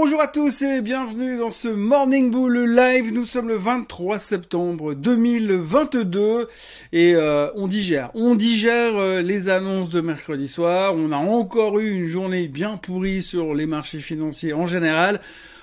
Bonjour à tous et bienvenue dans ce Morning Bull Live. Nous sommes le 23 septembre 2022 et euh, on digère. On digère euh, les annonces de mercredi soir. On a encore eu une journée bien pourrie sur les marchés financiers en général.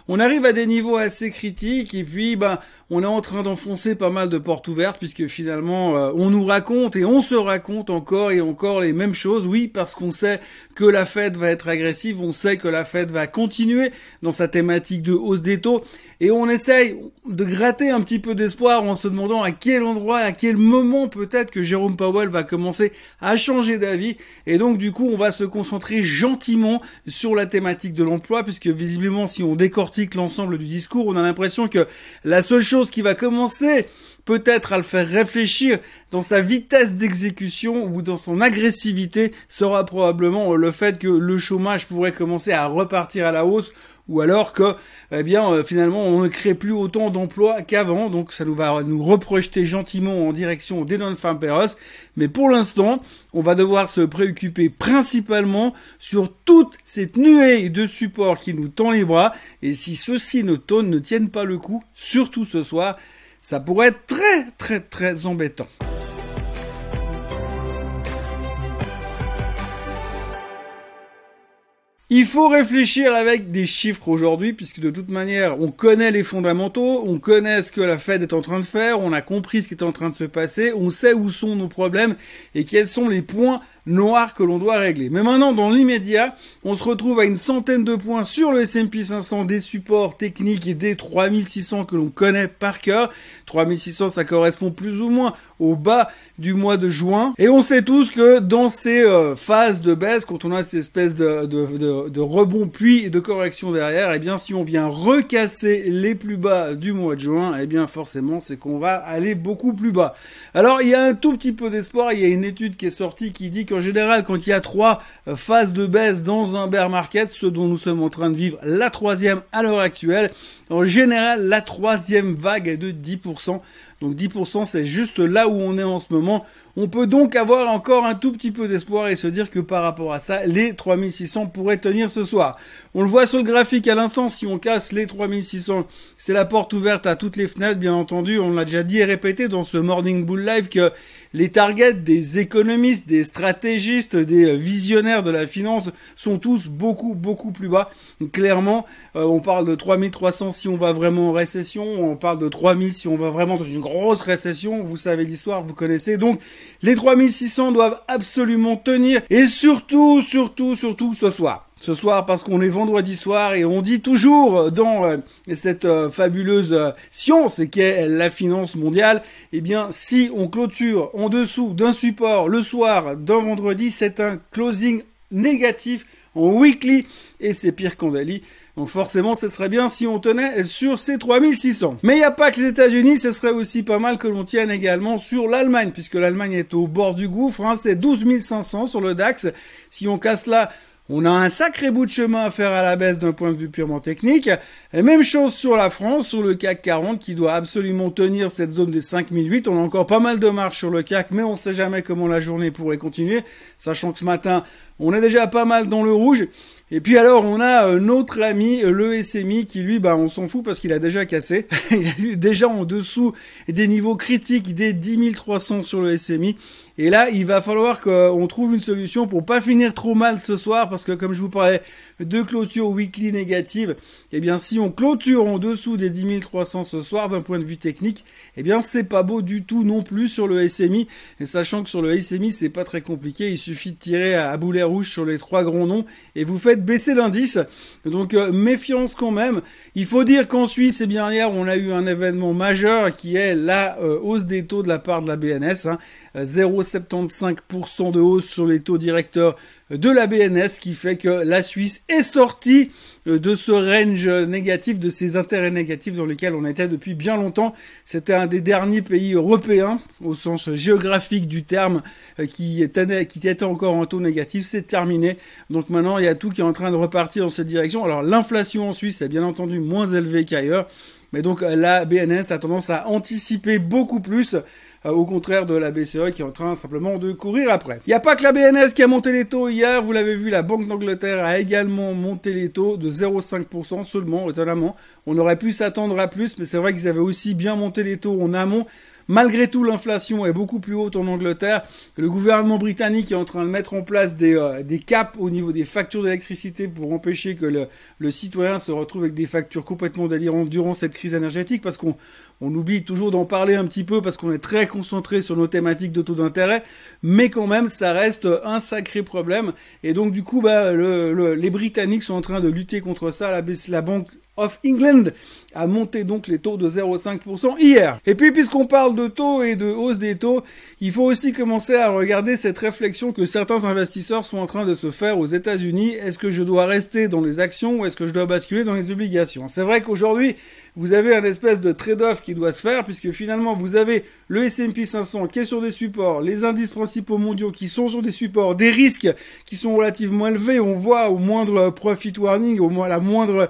On arrive à des niveaux assez critiques et puis ben on est en train d'enfoncer pas mal de portes ouvertes puisque finalement euh, on nous raconte et on se raconte encore et encore les mêmes choses. Oui, parce qu'on sait que la Fed va être agressive, on sait que la Fed va continuer dans sa thématique de hausse des taux et on essaye de gratter un petit peu d'espoir en se demandant à quel endroit, à quel moment peut-être que Jérôme Powell va commencer à changer d'avis et donc du coup on va se concentrer gentiment sur la thématique de l'emploi puisque visiblement si on décortique l'ensemble du discours, on a l'impression que la seule chose qui va commencer peut-être à le faire réfléchir dans sa vitesse d'exécution ou dans son agressivité sera probablement le fait que le chômage pourrait commencer à repartir à la hausse ou alors que eh bien euh, finalement on ne crée plus autant d'emplois qu'avant. Donc ça nous va nous reprojeter gentiment en direction des non-farm mais pour l'instant on va devoir se préoccuper principalement sur toute cette nuée de support qui nous tend les bras. Et si ceux-ci ne, ne tiennent pas le coup surtout ce soir ça pourrait être très très très embêtant Il faut réfléchir avec des chiffres aujourd'hui, puisque de toute manière, on connaît les fondamentaux, on connaît ce que la Fed est en train de faire, on a compris ce qui est en train de se passer, on sait où sont nos problèmes et quels sont les points noirs que l'on doit régler. Mais maintenant, dans l'immédiat, on se retrouve à une centaine de points sur le S&P 500 des supports techniques et des 3600 que l'on connaît par cœur. 3600, ça correspond plus ou moins au bas du mois de juin. Et on sait tous que dans ces euh, phases de baisse, quand on a cette espèce de, rebond puis de correction derrière, eh bien si on vient recasser les plus bas du mois de juin, eh bien forcément c'est qu'on va aller beaucoup plus bas. Alors il y a un tout petit peu d'espoir, il y a une étude qui est sortie qui dit qu'en général quand il y a trois phases de baisse dans un bear market, ce dont nous sommes en train de vivre la troisième à l'heure actuelle, en général la troisième vague est de 10%. Donc 10% c'est juste là où on est en ce moment. On peut donc avoir encore un tout petit peu d'espoir et se dire que par rapport à ça, les 3600 pourraient tenir ce soir. On le voit sur le graphique à l'instant, si on casse les 3600, c'est la porte ouverte à toutes les fenêtres, bien entendu. On l'a déjà dit et répété dans ce Morning Bull Live que les targets des économistes, des stratégistes, des visionnaires de la finance sont tous beaucoup, beaucoup plus bas. Clairement, euh, on parle de 3300 si on va vraiment en récession, on parle de 3000 si on va vraiment dans une grosse récession. Vous savez l'histoire, vous connaissez. Donc, les 3600 doivent absolument tenir et surtout, surtout, surtout ce soir ce soir parce qu'on est vendredi soir et on dit toujours dans euh, cette euh, fabuleuse euh, science qu'est la finance mondiale, eh bien si on clôture en dessous d'un support le soir d'un vendredi, c'est un closing négatif en weekly et c'est pire qu'en daily. Donc forcément, ce serait bien si on tenait sur ces 3600. Mais il n'y a pas que les États-Unis, ce serait aussi pas mal que l'on tienne également sur l'Allemagne, puisque l'Allemagne est au bord du gouffre. Hein, c'est 12 500 sur le DAX. Si on casse là, on a un sacré bout de chemin à faire à la baisse d'un point de vue purement technique. Et même chose sur la France, sur le CAC 40 qui doit absolument tenir cette zone des 5008. On a encore pas mal de marche sur le CAC, mais on sait jamais comment la journée pourrait continuer, sachant que ce matin, on est déjà pas mal dans le rouge. Et puis alors, on a euh, notre ami, euh, le SMI, qui lui, bah, on s'en fout parce qu'il a déjà cassé. il est déjà en dessous des niveaux critiques des 10 300 sur le SMI. Et là, il va falloir qu'on trouve une solution pour pas finir trop mal ce soir, parce que comme je vous parlais de clôture weekly négative, eh bien, si on clôture en dessous des 10 300 ce soir, d'un point de vue technique, eh bien, c'est pas beau du tout non plus sur le SMI. Et sachant que sur le SMI, c'est pas très compliqué, il suffit de tirer à boulet rouge sur les trois grands noms et vous faites baisser l'indice. Donc euh, méfiance quand même. Il faut dire qu'en Suisse, eh bien hier, on a eu un événement majeur qui est la euh, hausse des taux de la part de la BNS. Hein. 0,75% de hausse sur les taux directeurs de la BNS, qui fait que la Suisse est sortie euh, de ce range négatif, de ces intérêts négatifs dans lesquels on était depuis bien longtemps. C'était un des derniers pays européens, au sens géographique du terme, euh, qui était, qui était encore en taux négatif. C'est terminé. Donc maintenant, il y a tout qui est en train de repartir dans cette direction. Alors l'inflation en Suisse est bien entendu moins élevée qu'ailleurs. Mais donc la BNS a tendance à anticiper beaucoup plus euh, au contraire de la BCE qui est en train simplement de courir après. Il n'y a pas que la BNS qui a monté les taux hier, vous l'avez vu, la Banque d'Angleterre a également monté les taux de 0,5% seulement, étonnamment. On aurait pu s'attendre à plus, mais c'est vrai qu'ils avaient aussi bien monté les taux en amont. Malgré tout, l'inflation est beaucoup plus haute en Angleterre. Le gouvernement britannique est en train de mettre en place des, euh, caps au niveau des factures d'électricité pour empêcher que le, citoyen se retrouve avec des factures complètement délirantes durant cette crise énergétique parce qu'on on oublie toujours d'en parler un petit peu parce qu'on est très concentré sur nos thématiques de taux d'intérêt, mais quand même ça reste un sacré problème. Et donc du coup, bah, le, les Britanniques sont en train de lutter contre ça. La, la banque of England a monté donc les taux de 0,5% hier. Et puis puisqu'on parle de taux et de hausse des taux, il faut aussi commencer à regarder cette réflexion que certains investisseurs sont en train de se faire aux États-Unis. Est-ce que je dois rester dans les actions ou est-ce que je dois basculer dans les obligations? C'est vrai qu'aujourd'hui, vous avez un espèce de trade-off qui doit se faire puisque finalement vous avez le S&P 500 qui est sur des supports, les indices principaux mondiaux qui sont sur des supports, des risques qui sont relativement élevés, on voit au moindre profit warning, au moins la moindre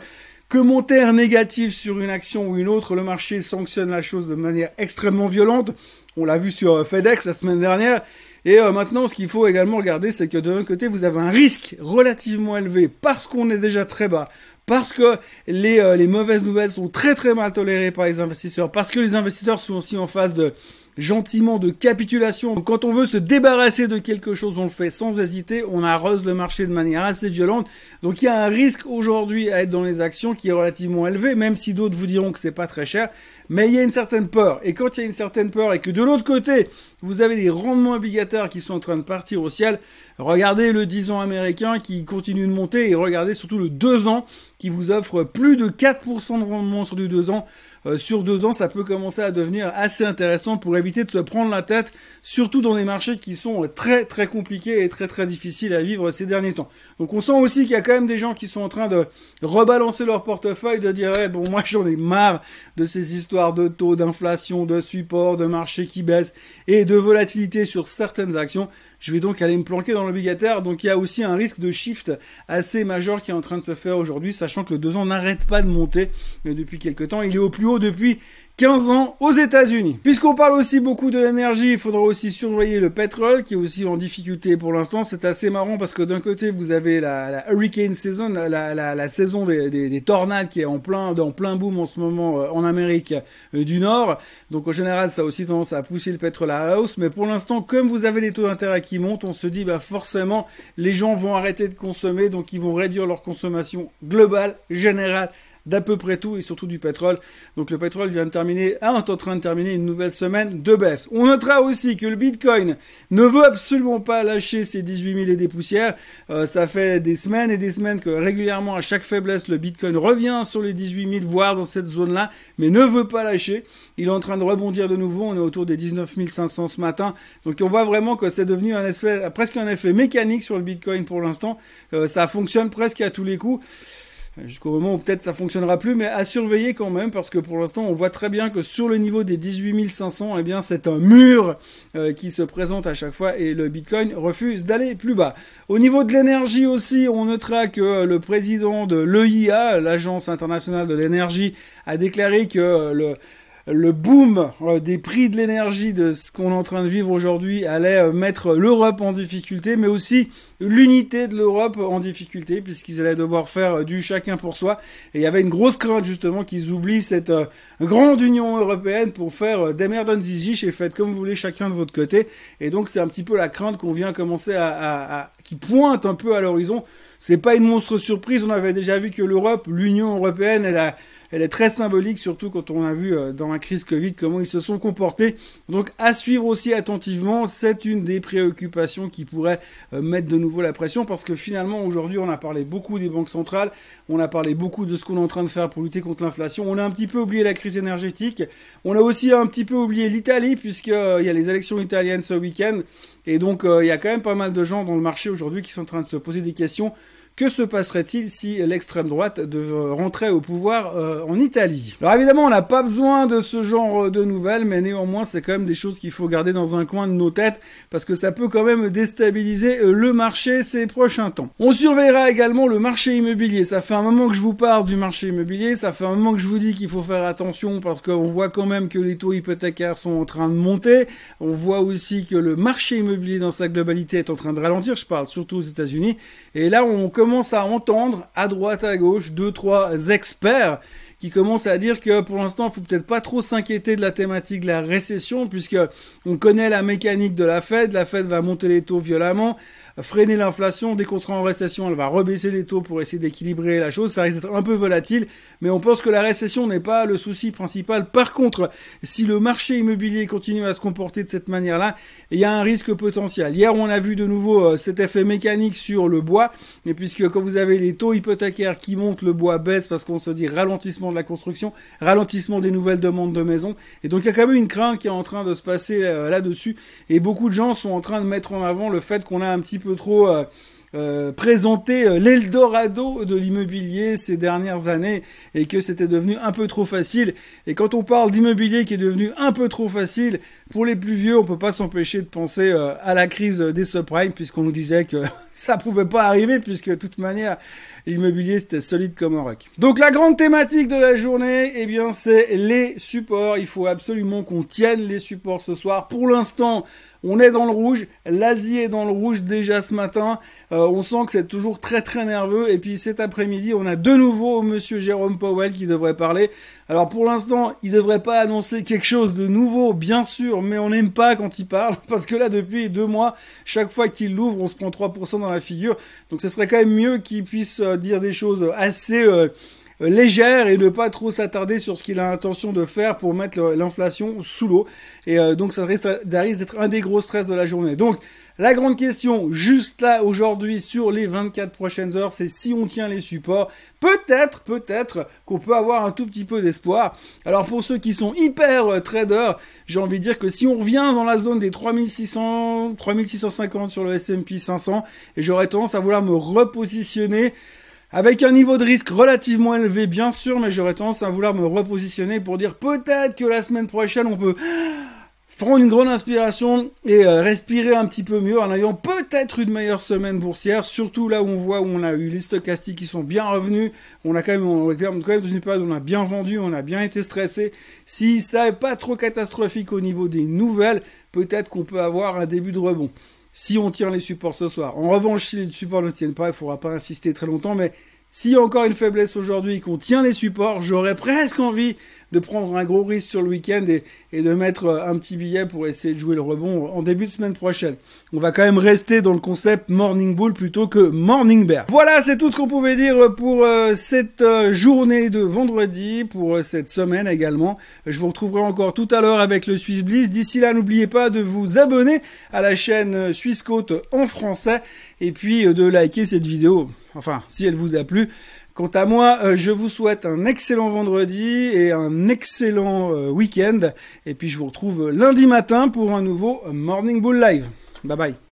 commentaire négatif sur une action ou une autre, le marché sanctionne la chose de manière extrêmement violente. On l'a vu sur euh, FedEx la semaine dernière. Et euh, maintenant, ce qu'il faut également regarder, c'est que de l'un côté, vous avez un risque relativement élevé parce qu'on est déjà très bas, parce que les, euh, les mauvaises nouvelles sont très très mal tolérées par les investisseurs, parce que les investisseurs sont aussi en phase de gentiment de capitulation. quand on veut se débarrasser de quelque chose, on le fait sans hésiter, on arrose le marché de manière assez violente. Donc il y a un risque aujourd'hui à être dans les actions qui est relativement élevé, même si d'autres vous diront que c'est pas très cher. Mais il y a une certaine peur. Et quand il y a une certaine peur et que de l'autre côté, vous avez des rendements obligataires qui sont en train de partir au ciel, regardez le 10 ans américain qui continue de monter et regardez surtout le 2 ans qui vous offre plus de 4% de rendement sur du 2 ans. Euh, sur deux ans, ça peut commencer à devenir assez intéressant pour éviter de se prendre la tête, surtout dans des marchés qui sont très très compliqués et très très difficiles à vivre ces derniers temps. Donc on sent aussi qu'il y a quand même des gens qui sont en train de rebalancer leur portefeuille, de dire eh, bon moi j'en ai marre de ces histoires de taux, d'inflation, de support, de marché qui baisse et de volatilité sur certaines actions. Je vais donc aller me planquer dans l'obligataire. Donc il y a aussi un risque de shift assez majeur qui est en train de se faire aujourd'hui, sachant que le 2 ans n'arrête pas de monter depuis quelques temps. Il est au plus haut depuis 15 ans aux États-Unis. Puisqu'on parle aussi beaucoup de l'énergie, il faudra aussi surveiller le pétrole qui est aussi en difficulté pour l'instant. C'est assez marrant parce que d'un côté vous avez la, hurricane season, la, saison des, des, des, tornades qui est en plein dans plein boom en ce moment euh, en Amérique euh, du Nord. Donc en général ça a aussi tendance à pousser le pétrole à hausse. Mais pour l'instant comme vous avez les taux d'intérêt qui montent, on se dit bah forcément les gens vont arrêter de consommer, donc ils vont réduire leur consommation globale, générale d'à peu près tout et surtout du pétrole. Donc le pétrole vient de terminer, est en train de terminer une nouvelle semaine de baisse. On notera aussi que le Bitcoin ne veut absolument pas lâcher ses 18 000 et des poussières. Euh, ça fait des semaines et des semaines que régulièrement à chaque faiblesse le Bitcoin revient sur les 18 000 voire dans cette zone-là, mais ne veut pas lâcher. Il est en train de rebondir de nouveau. On est autour des 19 500 ce matin. Donc on voit vraiment que c'est devenu un presque un effet mécanique sur le Bitcoin pour l'instant. Euh, ça fonctionne presque à tous les coups jusqu'au moment où peut-être ça fonctionnera plus, mais à surveiller quand même, parce que pour l'instant, on voit très bien que sur le niveau des 18 500, eh bien, c'est un mur euh, qui se présente à chaque fois et le Bitcoin refuse d'aller plus bas. Au niveau de l'énergie aussi, on notera que le président de l'EIA, l'Agence internationale de l'énergie, a déclaré que le le boom euh, des prix de l'énergie de ce qu'on est en train de vivre aujourd'hui allait euh, mettre l'Europe en difficulté, mais aussi l'unité de l'Europe en difficulté, puisqu'ils allaient devoir faire euh, du chacun pour soi. Et il y avait une grosse crainte justement qu'ils oublient cette grande Union européenne pour faire des merdes zizi et faites comme vous voulez chacun de votre côté. Et donc c'est un petit peu la crainte qu'on vient commencer à, à, à qui pointe un peu à l'horizon. C'est pas une monstre surprise. On avait déjà vu que l'Europe, l'Union européenne, elle a elle est très symbolique, surtout quand on a vu euh, dans la crise Covid comment ils se sont comportés. Donc à suivre aussi attentivement, c'est une des préoccupations qui pourrait euh, mettre de nouveau la pression parce que finalement aujourd'hui on a parlé beaucoup des banques centrales, on a parlé beaucoup de ce qu'on est en train de faire pour lutter contre l'inflation, on a un petit peu oublié la crise énergétique, on a aussi un petit peu oublié l'Italie puisqu'il euh, y a les élections italiennes ce week-end et donc il y a quand même pas mal de gens dans le marché aujourd'hui qui sont en train de se poser des questions Que se passerait-il si l'extrême droite rentrait au pouvoir euh, en Italie? Alors évidemment, on n'a pas besoin de ce genre de nouvelles, mais néanmoins, c'est quand même des choses qu'il faut garder dans un coin de nos têtes, parce que ça peut quand même déstabiliser euh, le marché ces prochains temps. On surveillera également le marché immobilier. Ça fait un moment que je vous parle du marché immobilier, ça fait un moment que je vous dis qu'il faut faire attention, parce qu'on voit quand même que les taux hypothécaires sont en train de monter. On voit aussi que le marché immobilier dans sa globalité est en train de ralentir. Je parle surtout aux États-Unis. Et là, on commence à entendre à droite, à gauche, deux, trois experts qui commencent à dire que pour l'instant, faut peut-être pas trop s'inquiéter de la thématique de la récession, puisque on connaît la mécanique de la Fed. La Fed va monter les taux violemment freiner l'inflation. Dès qu'on sera en récession, elle va rebaisser les taux pour essayer d'équilibrer la chose. Ça risque d'être un peu volatile, mais on pense que la récession n'est pas le souci principal. Par contre, si le marché immobilier continue à se comporter de cette manière-là, il y a un risque potentiel. Hier, on a vu de nouveau euh, cet effet mécanique sur le bois, et puisque quand vous avez les taux hypothécaires qui montent, le bois baisse parce qu'on se dit ralentissement de la construction, ralentissement des nouvelles demandes de maisons, et donc il y a quand même une crainte qui est en train de se passer euh, là-dessus, et beaucoup de gens sont en train de mettre en avant le fait qu'on a un petit peu trop euh, présenter euh, l'Eldorado de l'immobilier ces dernières années et que c'était devenu un peu trop facile. Et quand on parle d'immobilier qui est devenu un peu trop facile, pour les plus vieux, on peut pas s'empêcher de penser euh, à la crise des subprimes puisqu'on nous disait que ça pouvait pas arriver puisque de toute manière l'immobilier c'était solide comme un roc. Donc la grande thématique de la journée, eh bien c'est les supports. Il faut absolument qu'on tienne les supports ce soir. Pour l'instant, on est dans le rouge. L'Asie est dans le rouge déjà ce matin. Euh, on sent que c'est toujours très très nerveux. Et puis cet après-midi, on a de nouveau Monsieur Jérôme Powell qui devrait parler. Alors pour l'instant, il devrait pas annoncer quelque chose de nouveau, bien sûr, mais on n'aime pas quand il parle, parce que là, depuis deux mois, chaque fois qu'il l'ouvre, on se prend 3% dans la figure. Donc ce serait quand même mieux qu'il puisse euh, dire des choses assez... Euh, légère et ne pas trop s'attarder sur ce qu'il a l'intention de faire pour mettre l'inflation sous l'eau. Et euh, donc ça risque d'être un des gros stress de la journée. Donc la grande question, juste là aujourd'hui sur les 24 prochaines heures, c'est si on tient les supports. Peut-être, peut-être qu'on peut avoir un tout petit peu d'espoir. Alors pour ceux qui sont hyper euh, traders, j'ai envie de dire que si on revient dans la zone des 3600, 3650 sur le S&P 500, et j'aurais tendance à vouloir me repositionner avec un niveau de risque relativement élevé, bien sûr, mais j'aurais tendance à vouloir me repositionner pour dire peut-être que la semaine prochaine, on peut prendre une grande inspiration et euh, respirer un petit peu mieux en ayant peut-être une meilleure semaine boursière, surtout là où on voit où on a eu les stochastiques qui sont bien revenus, on a quand même, on est quand même dans une période où on a bien vendu, on a bien été stressé. Si ça n'est pas trop catastrophique au niveau des nouvelles, peut-être qu'on peut avoir un début de rebond si on tient les supports ce soir. En revanche, si les supports ne tiennent pas, il faudra pas insister très longtemps, mais s'il y a encore une faiblesse aujourd'hui qu'on tient les supports, j'aurais presque envie de prendre un gros risque sur le week-end et, de mettre euh, un petit billet pour essayer de jouer le rebond en début de semaine prochaine. On va quand même rester dans le concept Morning Bull plutôt que Morning Bear. Voilà, c'est tout ce qu'on pouvait dire pour euh, cette euh, journée de vendredi, pour cette semaine également. Je vous retrouverai encore tout à l'heure avec le Swiss Bliss. D'ici là, n'oubliez pas de vous abonner à la chaîne Suisse Côte en français et puis de liker cette vidéo. Enfin, si elle vous a plu. Quant à moi, euh, je vous souhaite un excellent vendredi et un excellent euh, week-end. Et puis je vous retrouve lundi matin pour un nouveau Morning Bull Live. Bye bye.